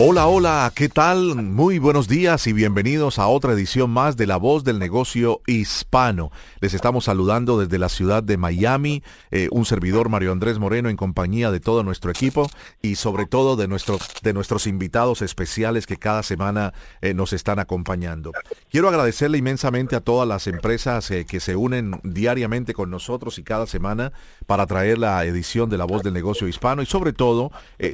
Hola, hola, ¿qué tal? Muy buenos días y bienvenidos a otra edición más de La Voz del Negocio Hispano. Les estamos saludando desde la ciudad de Miami, eh, un servidor Mario Andrés Moreno en compañía de todo nuestro equipo y sobre todo de, de nuestros invitados especiales que cada semana eh, nos están acompañando. Quiero agradecerle inmensamente a todas las empresas eh, que se unen diariamente con nosotros y cada semana para traer la edición de La Voz del Negocio Hispano y sobre todo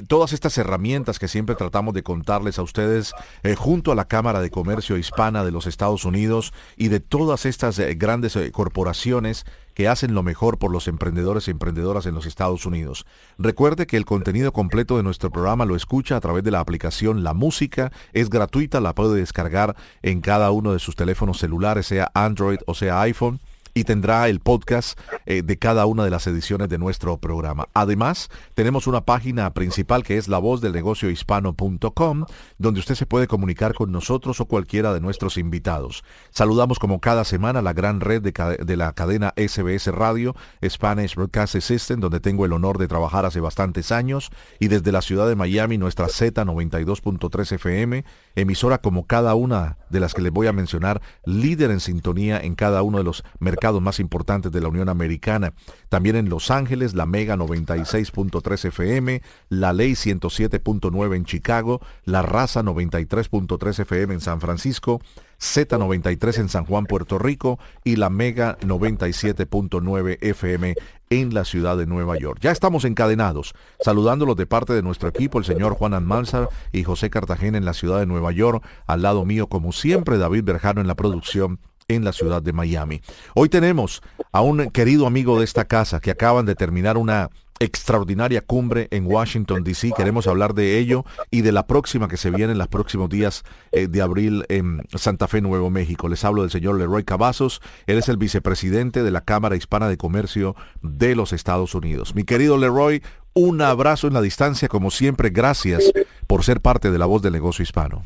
todas estas herramientas que siempre tratamos de contarles a ustedes eh, junto a la Cámara de Comercio Hispana de los Estados Unidos y de todas estas eh, grandes eh, corporaciones que hacen lo mejor por los emprendedores y emprendedoras en los Estados Unidos. Recuerde que el contenido completo de nuestro programa lo escucha a través de la aplicación La Música. Es gratuita, la puede descargar en cada uno de sus teléfonos celulares, sea Android o sea iPhone y tendrá el podcast eh, de cada una de las ediciones de nuestro programa. Además, tenemos una página principal que es la voz del negocio hispano.com, donde usted se puede comunicar con nosotros o cualquiera de nuestros invitados. Saludamos como cada semana la gran red de, de la cadena SBS Radio, Spanish Broadcast System, donde tengo el honor de trabajar hace bastantes años, y desde la ciudad de Miami, nuestra Z92.3 FM, emisora como cada una de las que les voy a mencionar, líder en sintonía en cada uno de los mercados más importantes de la Unión Americana. También en Los Ángeles, la Mega 96.3 FM, la Ley 107.9 en Chicago, la Raza 93.3 FM en San Francisco, Z93 en San Juan, Puerto Rico y la Mega 97.9 FM en la ciudad de Nueva York. Ya estamos encadenados, saludándolos de parte de nuestro equipo, el señor Juan Almanzar y José Cartagena en la ciudad de Nueva York, al lado mío, como siempre, David Berjano en la producción en la ciudad de Miami. Hoy tenemos a un querido amigo de esta casa que acaban de terminar una extraordinaria cumbre en Washington, D.C. Queremos hablar de ello y de la próxima que se viene en los próximos días eh, de abril en Santa Fe, Nuevo México. Les hablo del señor Leroy Cavazos. Él es el vicepresidente de la Cámara Hispana de Comercio de los Estados Unidos. Mi querido Leroy, un abrazo en la distancia, como siempre. Gracias por ser parte de la voz del negocio hispano.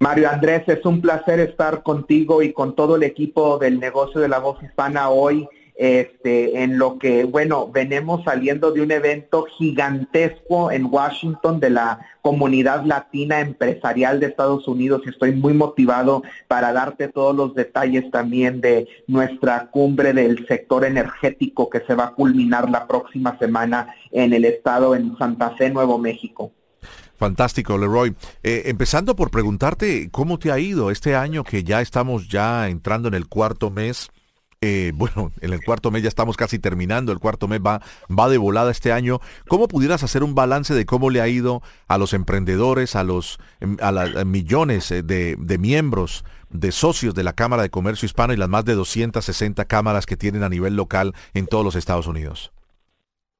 Mario Andrés, es un placer estar contigo y con todo el equipo del negocio de la voz hispana hoy este, en lo que, bueno, venimos saliendo de un evento gigantesco en Washington de la comunidad latina empresarial de Estados Unidos y estoy muy motivado para darte todos los detalles también de nuestra cumbre del sector energético que se va a culminar la próxima semana en el estado en Santa Fe, Nuevo México. Fantástico, Leroy. Eh, empezando por preguntarte cómo te ha ido este año que ya estamos ya entrando en el cuarto mes eh, bueno, en el cuarto mes ya estamos casi terminando, el cuarto mes va, va de volada este año. ¿Cómo pudieras hacer un balance de cómo le ha ido a los emprendedores, a los em, millones eh, de, de miembros, de socios de la Cámara de Comercio Hispano y las más de 260 cámaras que tienen a nivel local en todos los Estados Unidos?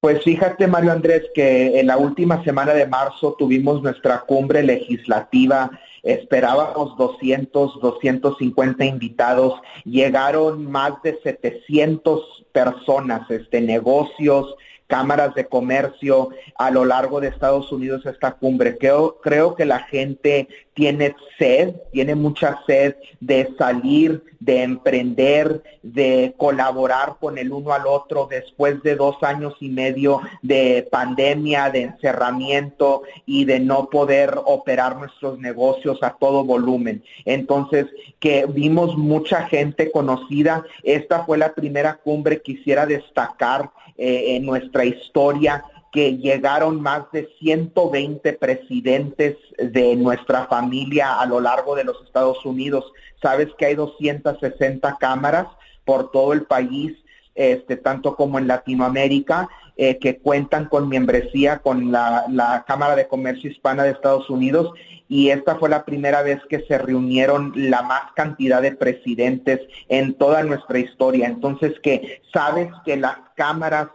Pues fíjate, Mario Andrés, que en la última semana de marzo tuvimos nuestra cumbre legislativa Esperábamos 200, 250 invitados, llegaron más de 700 personas, este, negocios, cámaras de comercio a lo largo de Estados Unidos esta cumbre. Creo, creo que la gente tiene sed, tiene mucha sed de salir, de emprender, de colaborar con el uno al otro después de dos años y medio de pandemia, de encerramiento y de no poder operar nuestros negocios a todo volumen. Entonces, que vimos mucha gente conocida. Esta fue la primera cumbre que quisiera destacar eh, en nuestra historia que llegaron más de 120 presidentes de nuestra familia a lo largo de los Estados Unidos. Sabes que hay 260 cámaras por todo el país, este, tanto como en Latinoamérica, eh, que cuentan con membresía con la, la Cámara de Comercio Hispana de Estados Unidos y esta fue la primera vez que se reunieron la más cantidad de presidentes en toda nuestra historia. Entonces que sabes que las cámaras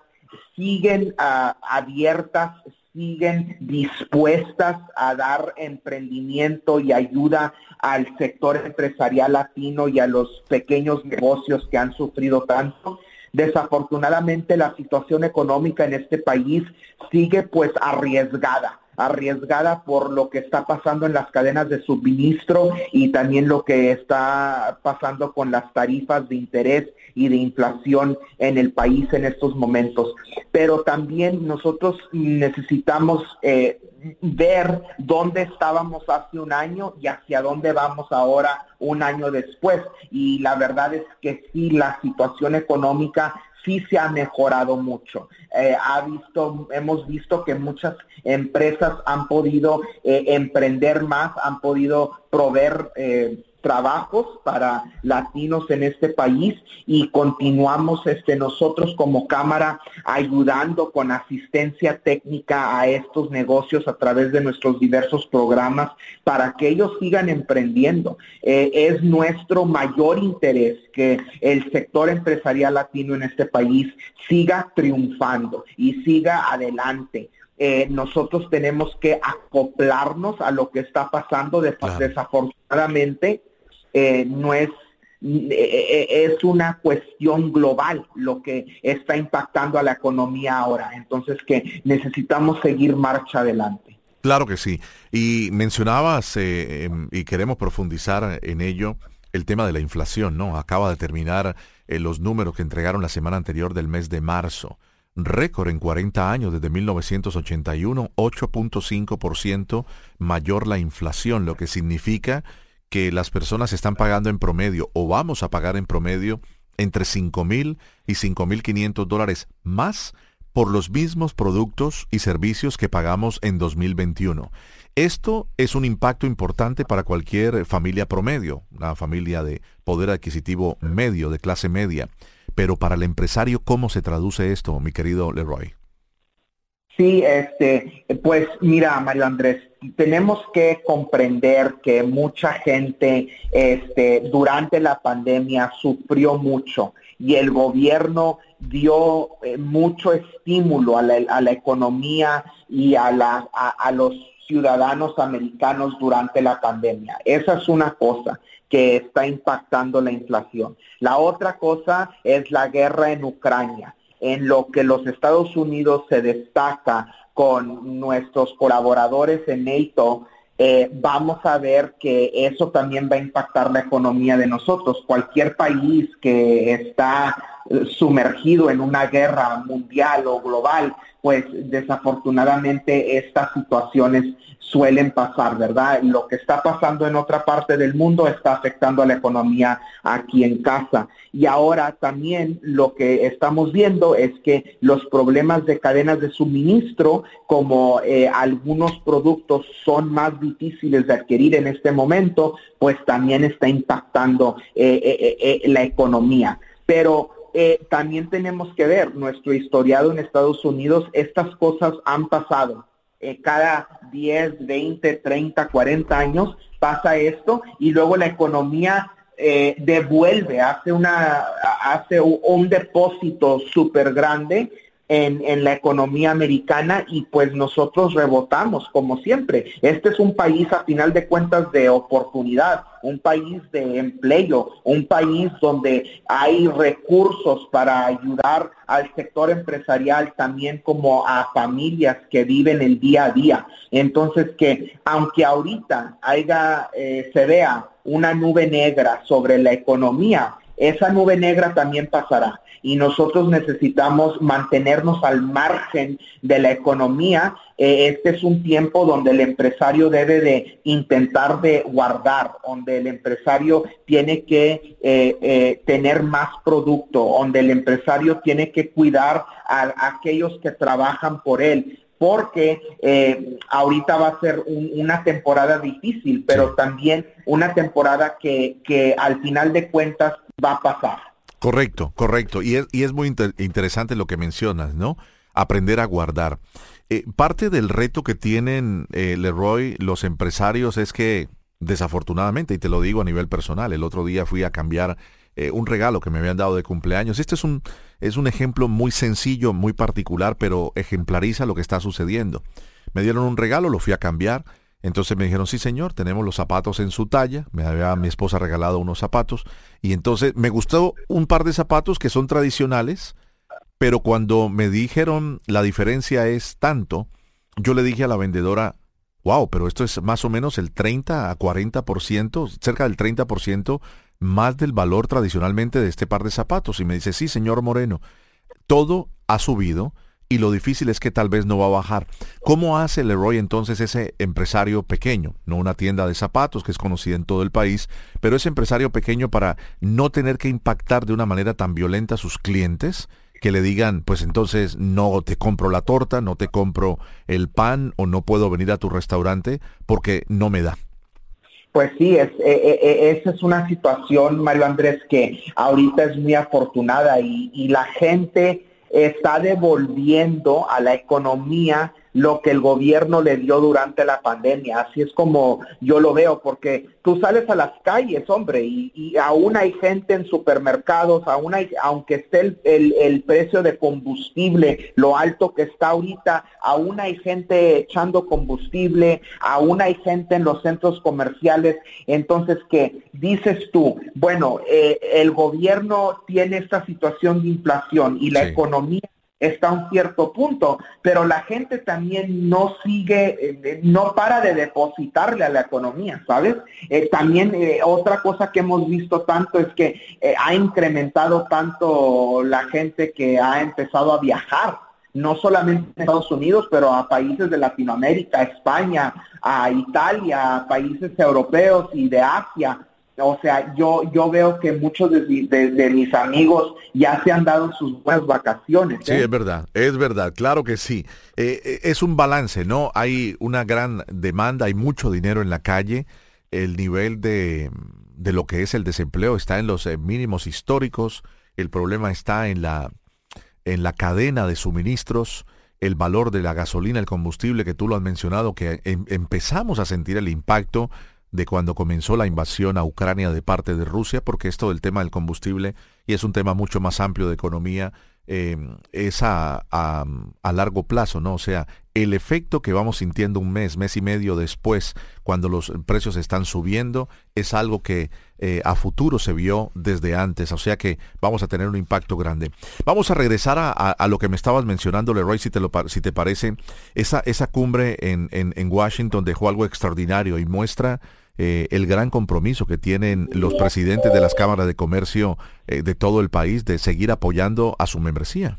siguen ah, abiertas, siguen dispuestas a dar emprendimiento y ayuda al sector empresarial latino y a los pequeños negocios que han sufrido tanto. Desafortunadamente la situación económica en este país sigue pues arriesgada arriesgada por lo que está pasando en las cadenas de suministro y también lo que está pasando con las tarifas de interés y de inflación en el país en estos momentos. Pero también nosotros necesitamos eh, ver dónde estábamos hace un año y hacia dónde vamos ahora un año después. Y la verdad es que sí, la situación económica sí se ha mejorado mucho. Eh, ha visto, hemos visto que muchas empresas han podido eh, emprender más, han podido proveer eh, trabajos para latinos en este país y continuamos este, nosotros como Cámara ayudando con asistencia técnica a estos negocios a través de nuestros diversos programas para que ellos sigan emprendiendo. Eh, es nuestro mayor interés que el sector empresarial latino en este país siga triunfando y siga adelante. Eh, nosotros tenemos que acoplarnos a lo que está pasando. Desafortunadamente, eh, no es eh, es una cuestión global lo que está impactando a la economía ahora. Entonces que necesitamos seguir marcha adelante. Claro que sí. Y mencionabas, em, y queremos profundizar en ello, el tema de la inflación, ¿no? Acaba de terminar los números que entregaron la semana anterior del mes de marzo récord en 40 años desde 1981, 8.5% mayor la inflación, lo que significa que las personas están pagando en promedio o vamos a pagar en promedio entre 5 mil y 5 mil 500 dólares más por los mismos productos y servicios que pagamos en 2021. Esto es un impacto importante para cualquier familia promedio, una familia de poder adquisitivo medio, de clase media. Pero para el empresario, ¿cómo se traduce esto, mi querido Leroy? Sí, este, pues mira, Mario Andrés, tenemos que comprender que mucha gente este, durante la pandemia sufrió mucho y el gobierno dio eh, mucho estímulo a la, economía y a, la, a los ciudadanos americanos durante la pandemia. Esa es una cosa que está impactando la inflación. La otra cosa es la guerra en Ucrania, en lo que los Estados Unidos se destaca con nuestros colaboradores en NATO. Eh, vamos a ver que eso también va a impactar la economía de nosotros. Cualquier país que está sumergido en una guerra mundial o global pues desafortunadamente estas situaciones suelen pasar, ¿verdad? Lo que está pasando en otra parte del mundo está afectando a la economía aquí en casa. Y ahora también lo que estamos viendo es que los problemas de cadenas de suministro, como eh, algunos productos son más difíciles de adquirir en este momento, pues también está impactando eh, eh, la economía. Pero eh, también tenemos que ver nuestro historiado en Estados Unidos, estas cosas han pasado. Eh, cada 10, 20, 30, 40 años pasa esto y luego la economía eh, devuelve, hace, una, hace un depósito súper grande en, la economía americana y pues nosotros rebotamos como siempre. Este es un país a final de cuentas de oportunidad, un país de empleo, un país donde hay recursos para ayudar al sector empresarial también como a familias que viven el día a día. Entonces que aunque ahorita haya, eh, se vea una nube negra sobre la economía, esa nube negra también pasará y nosotros necesitamos mantenernos al margen de la economía. Eh, este es un tiempo donde el empresario debe de intentar de guardar, donde el empresario tiene que eh, eh, tener más producto, donde el empresario tiene que cuidar a, aquellos que trabajan por él porque ahorita va a ser una temporada difícil, pero también una temporada que, que al final de cuentas va a pasar. Correcto, correcto. Y es, y es muy interesante lo que mencionas, ¿no? Aprender a guardar. Eh, parte del reto que tienen, eh, Leroy, los empresarios es que, desafortunadamente, y te lo digo a nivel personal, el otro día fui a cambiar eh, un regalo que me habían dado de cumpleaños. Este es un, es un ejemplo muy sencillo, muy particular, pero ejemplariza lo que está sucediendo. Me dieron un regalo, lo fui a cambiar. Entonces me dijeron, sí señor, tenemos los zapatos en su talla. Me había mi esposa regalado unos zapatos. Y entonces me gustó un par de zapatos que son tradicionales, pero cuando me dijeron la diferencia es tanto, yo le dije a la vendedora, wow, pero esto es más o menos el 30 a 40%, cerca del 30% más del valor tradicionalmente de este par de zapatos. Y me dice, sí, señor Moreno, todo ha subido y lo difícil es que tal vez no va a bajar. ¿Cómo hace Leroy entonces ese empresario pequeño? No una tienda de zapatos que es conocida en todo el país, pero ese empresario pequeño para no tener que impactar de una manera tan violenta a sus clientes que le digan, pues entonces no te compro la torta, no te compro el pan o no puedo venir a tu restaurante porque no me da. Pues sí, es, eh, eh, eh, esa es una situación, Mario Andrés, que ahorita es muy afortunada y, y la gente está devolviendo a la economía lo que el gobierno le dio durante la pandemia. Así es como yo lo veo, porque tú sales a las calles, hombre, y, aún hay gente en supermercados, aún hay, aunque esté el, precio de combustible, lo alto que está ahorita, aún hay gente echando combustible, aún hay gente en los centros comerciales. Entonces, ¿qué dices tú? Bueno, eh, el gobierno tiene esta situación de inflación y la economía está a un cierto punto, pero la gente también no sigue, eh, no para de depositarle a la economía, ¿sabes? Eh, también eh, otra cosa que hemos visto tanto es que ha incrementado tanto la gente que ha empezado a viajar, no solamente en Estados Unidos, pero a países de Latinoamérica, España, a Italia, a países europeos y de Asia. O sea, yo, yo veo que muchos de, mis amigos ya se han dado sus buenas vacaciones. Sí, ¿eh? es verdad, es verdad, claro que sí. Eh, eh, es un balance, ¿no? Hay una gran demanda, hay mucho dinero en la calle, el nivel de, de lo que es el desempleo está en los mínimos históricos, el problema está en la, en la cadena de suministros, el valor de la gasolina, el combustible, que tú lo has mencionado, que em, empezamos a sentir el impacto de cuando comenzó la invasión a Ucrania de parte de Rusia, porque esto del tema del combustible, y es un tema mucho más amplio de economía, eh, es a, a, largo plazo, ¿no? O sea, el efecto que vamos sintiendo un mes, mes y medio después, cuando los precios están subiendo, es algo que eh, a futuro se vio desde antes, o sea que vamos a tener un impacto grande. Vamos a regresar a, a, lo que me estabas mencionando, Leroy, si te, lo, si te parece, esa, esa cumbre en, en, en Washington dejó algo extraordinario y muestra eh, el gran compromiso que tienen los presidentes de las cámaras de comercio eh, de todo el país de seguir apoyando a su membresía.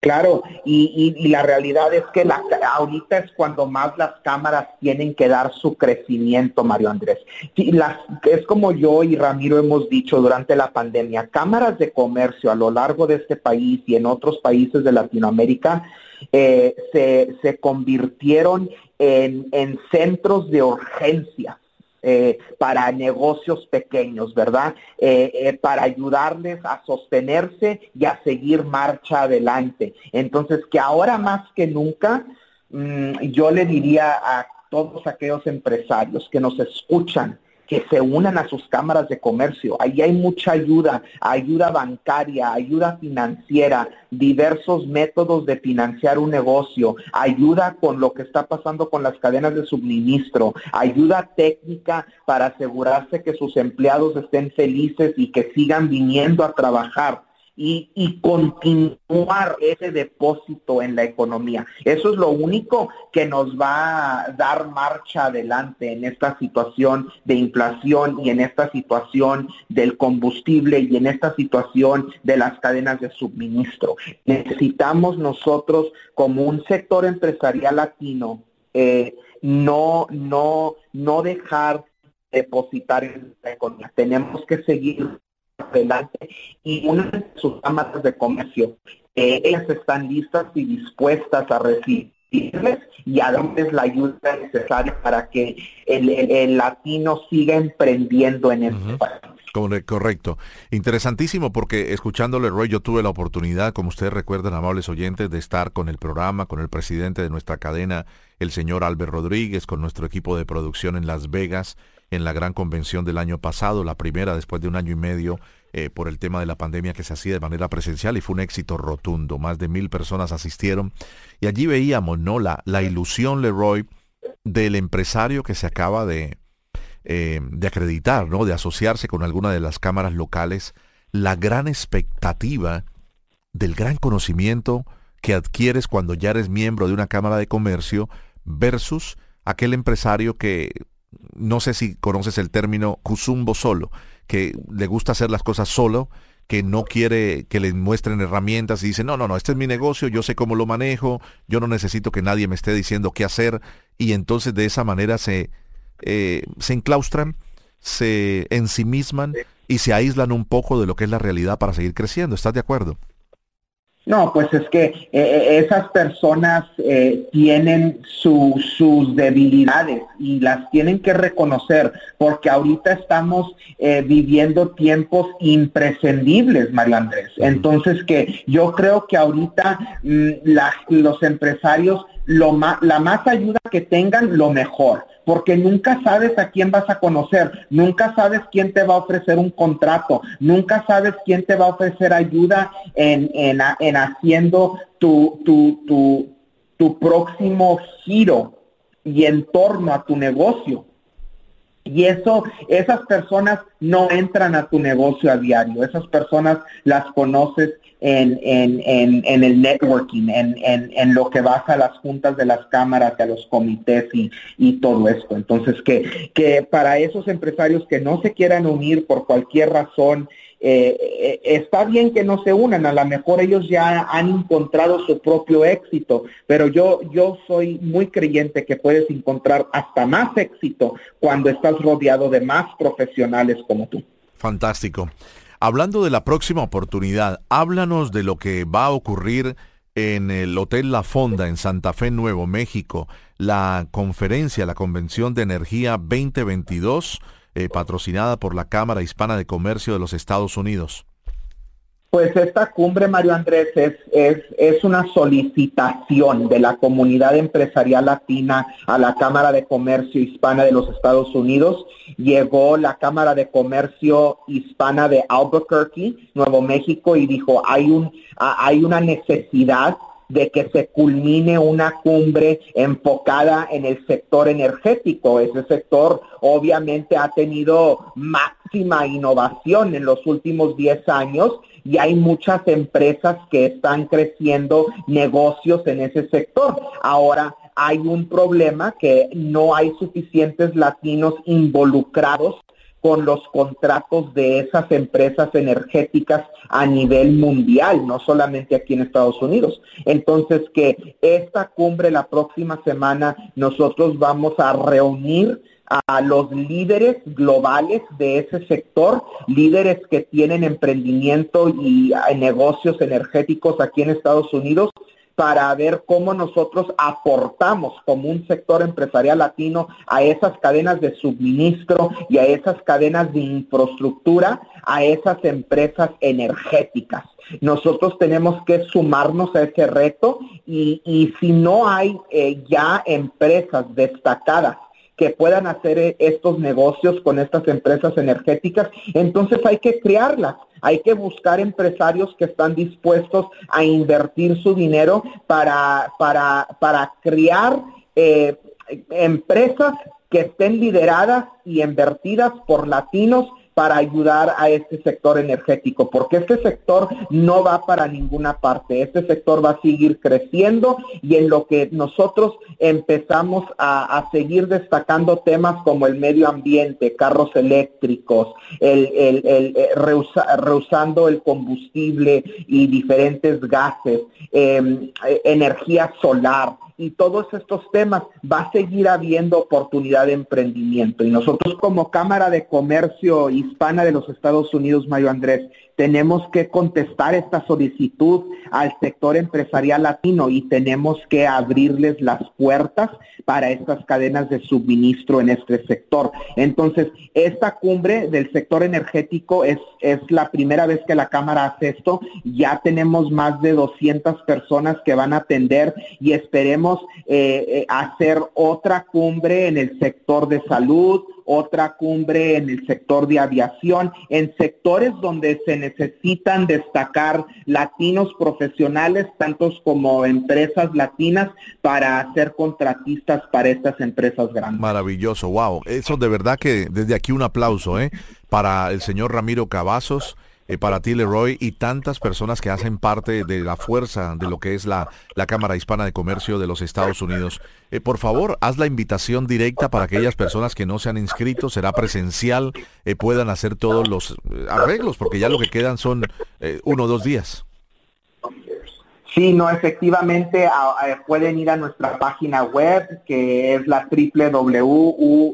Claro, y, la realidad es que la, ahorita es cuando más las cámaras tienen que dar su crecimiento, Mario Andrés. Las, es como yo y Ramiro hemos dicho durante la pandemia, cámaras de comercio a lo largo de este país y en otros países de Latinoamérica eh, se, se convirtieron en, en centros de urgencia eh, para negocios pequeños, ¿verdad? Eh, eh, para ayudarles a sostenerse y a seguir marcha adelante. Entonces, que ahora más que nunca, mm, yo le diría a todos aquellos empresarios que nos escuchan, que se unan a sus cámaras de comercio. Ahí hay mucha ayuda, ayuda bancaria, ayuda financiera, diversos métodos de financiar un negocio, ayuda con lo que está pasando con las cadenas de suministro, ayuda técnica para asegurarse que sus empleados estén felices y que sigan viniendo a trabajar y, continuar ese depósito en la economía. Eso es lo único que nos va a dar marcha adelante en esta situación de inflación y en esta situación del combustible y en esta situación de las cadenas de suministro. Necesitamos nosotros como un sector empresarial latino eh, no, no, no dejar depositar en la economía. Tenemos que seguir adelante y una de sus cámaras de comercio, eh, ellas están listas y dispuestas a recibirles y a darles la ayuda necesaria para que el, latino siga emprendiendo en este país. Correcto. Interesantísimo porque escuchándole, Roy, yo tuve la oportunidad, como ustedes recuerdan, amables oyentes, de estar con el programa, con el presidente de nuestra cadena, el señor Albert Rodríguez, con nuestro equipo de producción en Las Vegas en la gran convención del año pasado, la primera después de un año y medio eh, por el tema de la pandemia que se hacía de manera presencial y fue un éxito rotundo. Más de mil personas asistieron y allí veíamos ¿no? la, la ilusión, Leroy, del empresario que se acaba de, eh, de acreditar, ¿no? de asociarse con alguna de las cámaras locales, la gran expectativa del gran conocimiento que adquieres cuando ya eres miembro de una cámara de comercio versus aquel empresario que no sé si conoces el término cusumbo solo, que le gusta hacer las cosas solo, que no quiere que le muestren herramientas y dice, no, no, no, este es mi negocio, yo sé cómo lo manejo, yo no necesito que nadie me esté diciendo qué hacer y entonces de esa manera se, eh, se enclaustran, se ensimisman y se aíslan un poco de lo que es la realidad para seguir creciendo. ¿Estás de acuerdo? No, pues es que eh, eh, esas personas eh, tienen sus debilidades y las tienen que reconocer porque ahorita estamos viviendo tiempos imprescindibles, Mario Andrés. Entonces que yo creo que ahorita mm, los empresarios lo la más ayuda que tengan, lo mejor porque nunca sabes a quién vas a conocer, nunca sabes quién te va a ofrecer un contrato, nunca sabes quién te va a ofrecer ayuda en, en, en haciendo tu, tu, tu, tu próximo giro y en torno a tu negocio. Y eso, esas personas no entran a tu negocio a diario, esas personas las conoces en, en, en, en el networking, en, lo que vas a las juntas de las cámaras, a los comités y, y todo esto. Entonces, que, que para esos empresarios que no se quieran unir por cualquier razón, eh, eh, está bien que no se unan, a lo mejor ellos ya han encontrado su propio éxito, pero yo, yo soy muy creyente que puedes encontrar hasta más éxito cuando estás rodeado de más profesionales como tú. Fantástico. Hablando de la próxima oportunidad, háblanos de lo que va a ocurrir en el Hotel La Fonda en Santa Fe, Nuevo México, la conferencia, la Convención de Energía 2022 eh, patrocinada por la Cámara Hispana de Comercio de los Estados Unidos? Pues esta cumbre, Mario Andrés, es, es, es, una solicitación de la comunidad empresarial latina a la Cámara de Comercio Hispana de los Estados Unidos. Llegó la Cámara de Comercio Hispana de Albuquerque, Nuevo México, y dijo, hay, un, hay una necesidad de que se culmine una cumbre enfocada en el sector energético. Ese sector obviamente ha tenido máxima innovación en los últimos 10 años y hay muchas empresas que están creciendo negocios en ese sector. Ahora, hay un problema que no hay suficientes latinos involucrados con los contratos de esas empresas energéticas a nivel mundial, no solamente aquí en Estados Unidos. Entonces, que esta cumbre la próxima semana nosotros vamos a reunir a los líderes globales de ese sector, líderes que tienen emprendimiento y negocios energéticos aquí en Estados Unidos para ver cómo nosotros aportamos como un sector empresarial latino a esas cadenas de suministro y a esas cadenas de infraestructura, a esas empresas energéticas. Nosotros tenemos que sumarnos a ese reto y, si no hay eh, ya empresas destacadas que puedan hacer eh, estos negocios con estas empresas energéticas, entonces hay que crearlas. Hay que buscar empresarios que están dispuestos a invertir su dinero para, para, para crear eh, empresas que estén lideradas y invertidas por latinos para ayudar a este sector energético, porque este sector no va para ninguna parte, este sector va a seguir creciendo y en lo que nosotros empezamos a, seguir destacando temas como el medio ambiente, carros eléctricos, el, el, el, eh, reusando el combustible y diferentes gases, em, eh, energía solar, y todos estos temas, va a seguir habiendo oportunidad de emprendimiento. Y nosotros como Cámara de Comercio Hispana de los Estados Unidos, Mario Andrés, tenemos que contestar esta solicitud al sector empresarial latino y tenemos que abrirles las puertas para estas cadenas de suministro en este sector. Entonces, esta cumbre del sector energético es, es la primera vez que la Cámara hace esto. Ya tenemos más de 200 personas que van a atender y esperemos eh, eh, hacer otra cumbre en el sector de salud, otra cumbre en el sector de aviación, en sectores donde se necesitan destacar latinos profesionales, tantos como empresas latinas, para ser contratistas para estas empresas grandes. Maravilloso, wow. Eso de verdad que desde aquí un aplauso, ¿eh? Para el señor Ramiro Cavazos eh, para ti, Leroy, y tantas personas que hacen parte de la fuerza de lo que es la, la Cámara Hispana de Comercio de los Estados Unidos. Eh, por favor, haz la invitación directa para aquellas personas que no se han inscrito, será presencial, eh, puedan hacer todos los arreglos, porque ya lo que quedan son uno o dos días. Sí, no, efectivamente pueden ir a nuestra página web que es la www.ushcc.com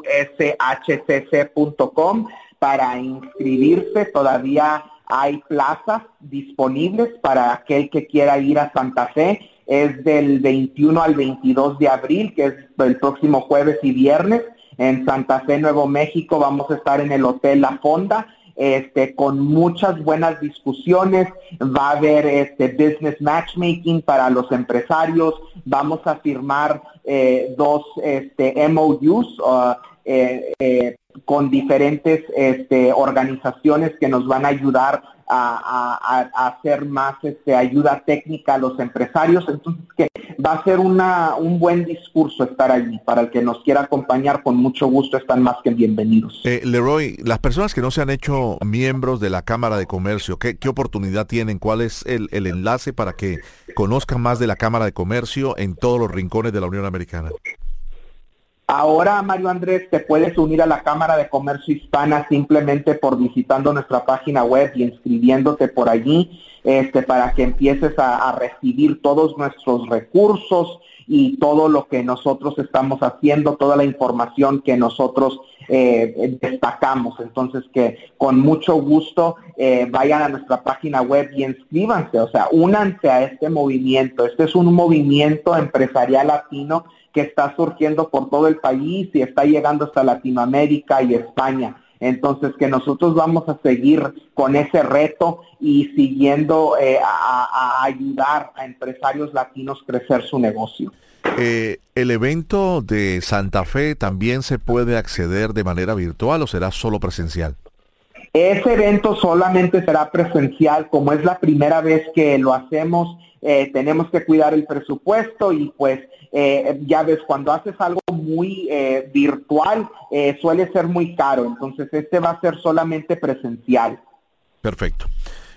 para inscribirse. Todavía hay plazas disponibles para aquel que quiera ir a Santa Fe. Es del 21 al 22 de abril, que es el próximo jueves y viernes. En Santa Fe, Nuevo México, vamos a estar en el Hotel La Fonda. Este, con muchas buenas discusiones, va a haber este business matchmaking para los empresarios, vamos a firmar eh, dos este, MOUs, uh, eh, eh, con diferentes este, organizaciones que nos van a ayudar a, hacer más este, ayuda técnica a los empresarios. Entonces, que va a ser una, un buen discurso estar allí. Para el que nos quiera acompañar, con mucho gusto están más que bienvenidos. Eh, Leroy, las personas que no se han hecho miembros de la Cámara de Comercio, ¿qué, oportunidad tienen? ¿Cuál es el, el enlace para que conozcan más de la Cámara de Comercio en todos los rincones de la Unión Americana? Ahora, Mario Andrés, te puedes unir a la Cámara de Comercio Hispana simplemente por visitando nuestra página web y inscribiéndote por allí, este, para que empieces a, recibir todos nuestros recursos y todo lo que nosotros estamos haciendo, toda la información que nosotros eh, destacamos. Entonces, que con mucho gusto eh, vayan a nuestra página web y inscríbanse, o sea, únanse a este movimiento. Este es un movimiento empresarial latino que está surgiendo por todo el país y está llegando hasta Latinoamérica y España. Entonces, que nosotros vamos a seguir con ese reto y siguiendo eh, a, ayudar a empresarios latinos crecer su negocio. Eh, ¿El evento de Santa Fe también se puede acceder de manera virtual o será solo presencial? Ese evento solamente será presencial, como es la primera vez que lo hacemos, eh, tenemos que cuidar el presupuesto y pues eh, ya ves, cuando haces algo muy eh, virtual suele ser muy caro, entonces este va a ser solamente presencial. Perfecto.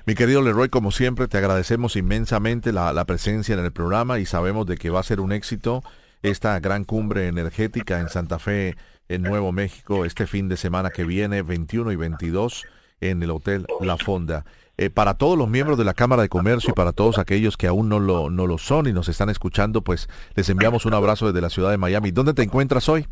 Mi querido Leroy, como siempre, te agradecemos inmensamente la, la presencia en el programa y sabemos de que va a ser un éxito esta gran cumbre energética en Santa Fe en Nuevo México este fin de semana que viene, 21 y 22, en el Hotel La Fonda. Eh, para todos los miembros de la Cámara de Comercio y para todos aquellos que aún no lo, no lo son y nos están escuchando, pues les enviamos un abrazo desde la ciudad de Miami. ¿Dónde te encuentras hoy?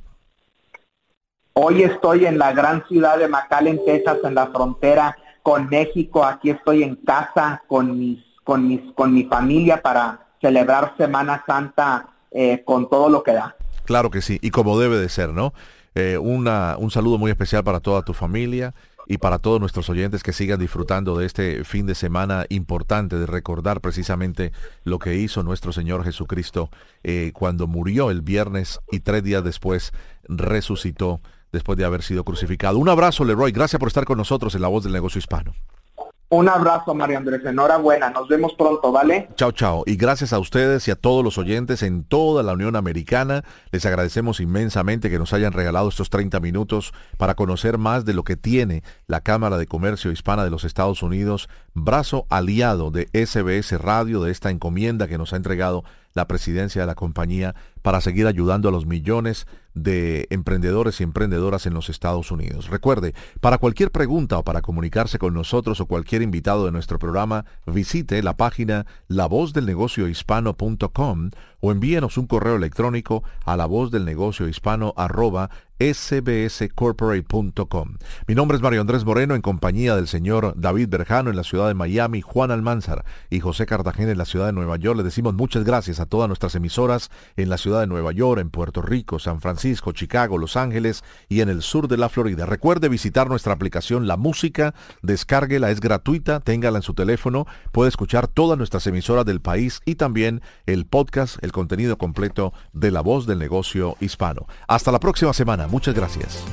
Hoy estoy en la gran ciudad de McAllen, Texas, en la frontera con México. Aquí estoy en casa con mis, con mis, con mi familia para celebrar Semana Santa eh, con todo lo que da. Claro que sí, y como debe de ser, ¿no? Eh, una, un saludo muy especial para toda tu familia y para todos nuestros oyentes que sigan disfrutando de este fin de semana importante de recordar precisamente lo que hizo nuestro Señor Jesucristo eh, cuando murió el viernes y tres días después resucitó después de haber sido crucificado. Un abrazo, Leroy. Gracias por estar con nosotros en La Voz del Negocio Hispano. Un abrazo, María Andrés. Enhorabuena. Nos vemos pronto, ¿vale? Chao, chao. Y gracias a ustedes y a todos los oyentes en toda la Unión Americana. Les agradecemos inmensamente que nos hayan regalado estos 30 minutos para conocer más de lo que tiene la Cámara de Comercio Hispana de los Estados Unidos, brazo aliado de SBS Radio, de esta encomienda que nos ha entregado la presidencia de la compañía para seguir ayudando a los millones de emprendedores y emprendedoras en los Estados Unidos. Recuerde, para cualquier pregunta o para comunicarse con nosotros o cualquier invitado de nuestro programa, visite la página lavozdelnegociohispano.com o envíenos un correo electrónico a la voz del negocio hispano arroba sbscorporate.com. Mi nombre es Mario Andrés Moreno en compañía del señor David Berjano en la ciudad de Miami, Juan Almanzar y José Cartagena en la ciudad de Nueva York. Le decimos muchas gracias a todas nuestras emisoras en la ciudad de Nueva York, en Puerto Rico, San Francisco, Chicago, Los Ángeles y en el sur de la Florida. Recuerde visitar nuestra aplicación La Música, descárguela, es gratuita, téngala en su teléfono, puede escuchar todas nuestras emisoras del país y también el podcast, el contenido completo de La Voz del Negocio Hispano. Hasta la próxima semana. Muchas gracias.